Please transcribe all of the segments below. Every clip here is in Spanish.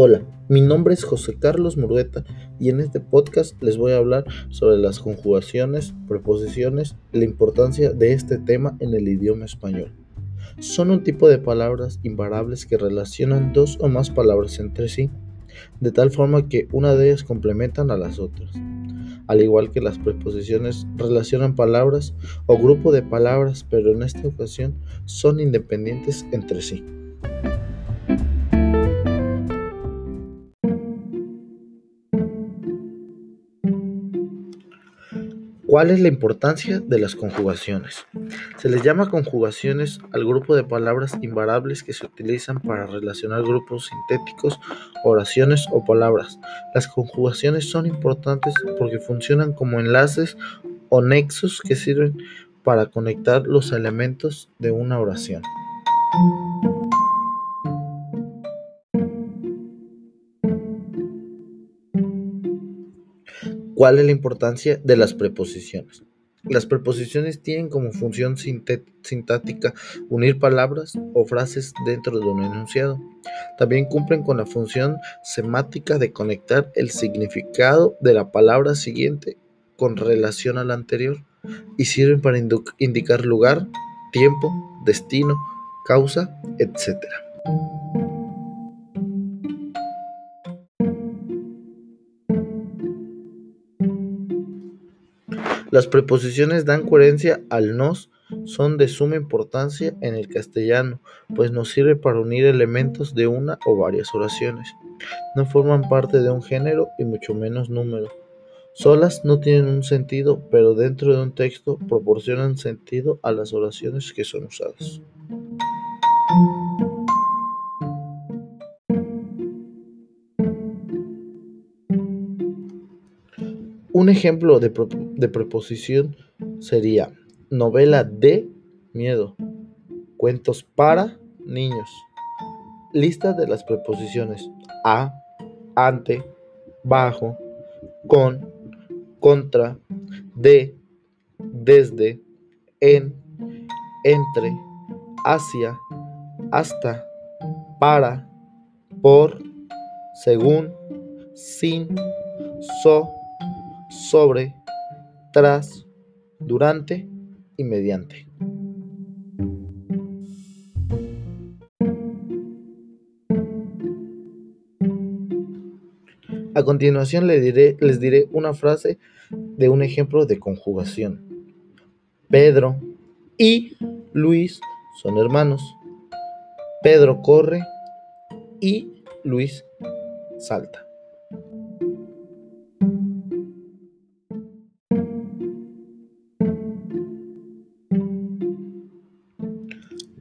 Hola, mi nombre es José Carlos Murueta y en este podcast les voy a hablar sobre las conjugaciones, preposiciones y la importancia de este tema en el idioma español. Son un tipo de palabras invariables que relacionan dos o más palabras entre sí, de tal forma que una de ellas complementan a las otras. Al igual que las preposiciones relacionan palabras o grupo de palabras, pero en esta ocasión son independientes entre sí. ¿Cuál es la importancia de las conjugaciones? Se les llama conjugaciones al grupo de palabras invariables que se utilizan para relacionar grupos sintéticos, oraciones o palabras. Las conjugaciones son importantes porque funcionan como enlaces o nexos que sirven para conectar los elementos de una oración. ¿Cuál es la importancia de las preposiciones? Las preposiciones tienen como función sintáctica unir palabras o frases dentro de un enunciado. También cumplen con la función semática de conectar el significado de la palabra siguiente con relación a la anterior y sirven para indicar lugar, tiempo, destino, causa, etc. Las preposiciones dan coherencia al nos, son de suma importancia en el castellano, pues nos sirve para unir elementos de una o varias oraciones. No forman parte de un género y mucho menos número. Solas no tienen un sentido, pero dentro de un texto proporcionan sentido a las oraciones que son usadas. Un ejemplo de, preposición sería novela de miedo, cuentos para niños. Lista de las preposiciones a, ante, bajo, con, contra, de, desde, en, entre, hacia, hasta, para, por, según, sin, so, sobre, tras, durante y mediante. A continuación les diré, una frase de un ejemplo de conjugación. Pedro y Luis son hermanos. Pedro corre y Luis salta.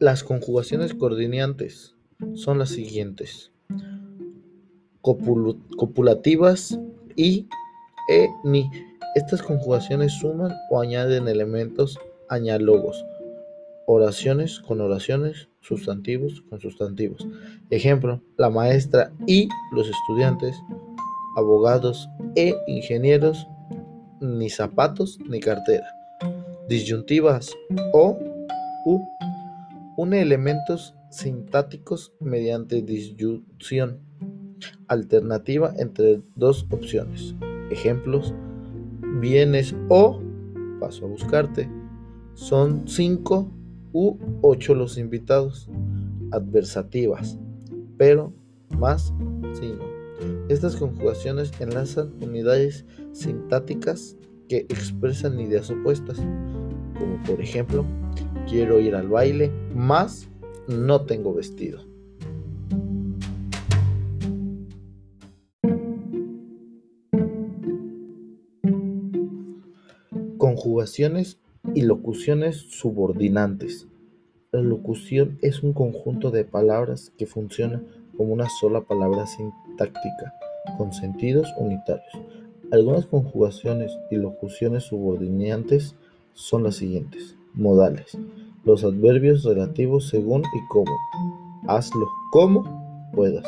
Las conjugaciones coordinantes son las siguientes: copulativas y e ni. Estas conjugaciones suman o añaden elementos añálogos. Oraciones con oraciones, sustantivos con sustantivos. Ejemplo, la maestra y los estudiantes, abogados e ingenieros, ni zapatos ni cartera. Disyuntivas o u une elementos sintácticos mediante disyunción alternativa entre dos opciones. Ejemplos, vienes o paso a buscarte. Son cinco u ocho los invitados. Adversativas, pero más sino. Estas conjugaciones enlazan unidades sintácticas que expresan ideas opuestas, como por ejemplo quiero ir al baile, más no tengo vestido. Conjugaciones y locuciones subordinantes. La locución es un conjunto de palabras que funciona como una sola palabra sintáctica, con sentidos unitarios. Algunas conjugaciones y locuciones subordinantes son las siguientes. Modales. Los adverbios relativos según y cómo. Hazlo como puedas.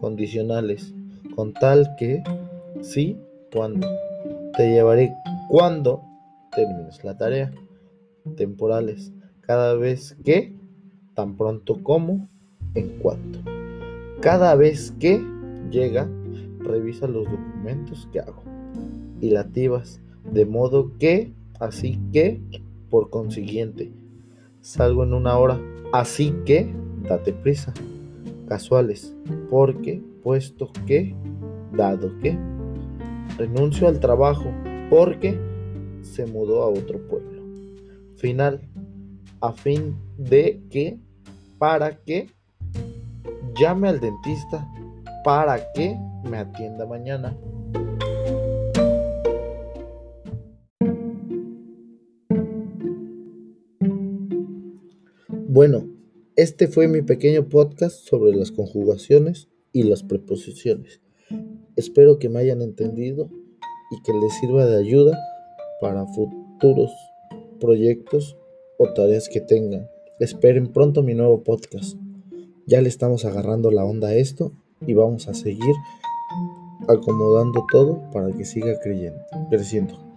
Condicionales. Con tal que, sí, cuando. Te llevaré cuando termines la tarea. Temporales. Cada vez que, tan pronto como, en cuanto. Cada vez que llega, revisa los documentos que hago y lativas, de modo que, así que, por consiguiente, salgo en una hora, así que, date prisa. Casuales, porque, puesto que, dado que, renuncio al trabajo, porque se mudó a otro pueblo. Final, a fin de que, para que, llame al dentista para que me atienda mañana. Bueno, este fue mi pequeño podcast sobre las conjugaciones y las preposiciones. Espero que me hayan entendido y que les sirva de ayuda para futuros proyectos o tareas que tengan. Esperen pronto mi nuevo podcast. Ya le estamos agarrando la onda a esto y vamos a seguir acomodando todo para que siga creyendo, creciendo.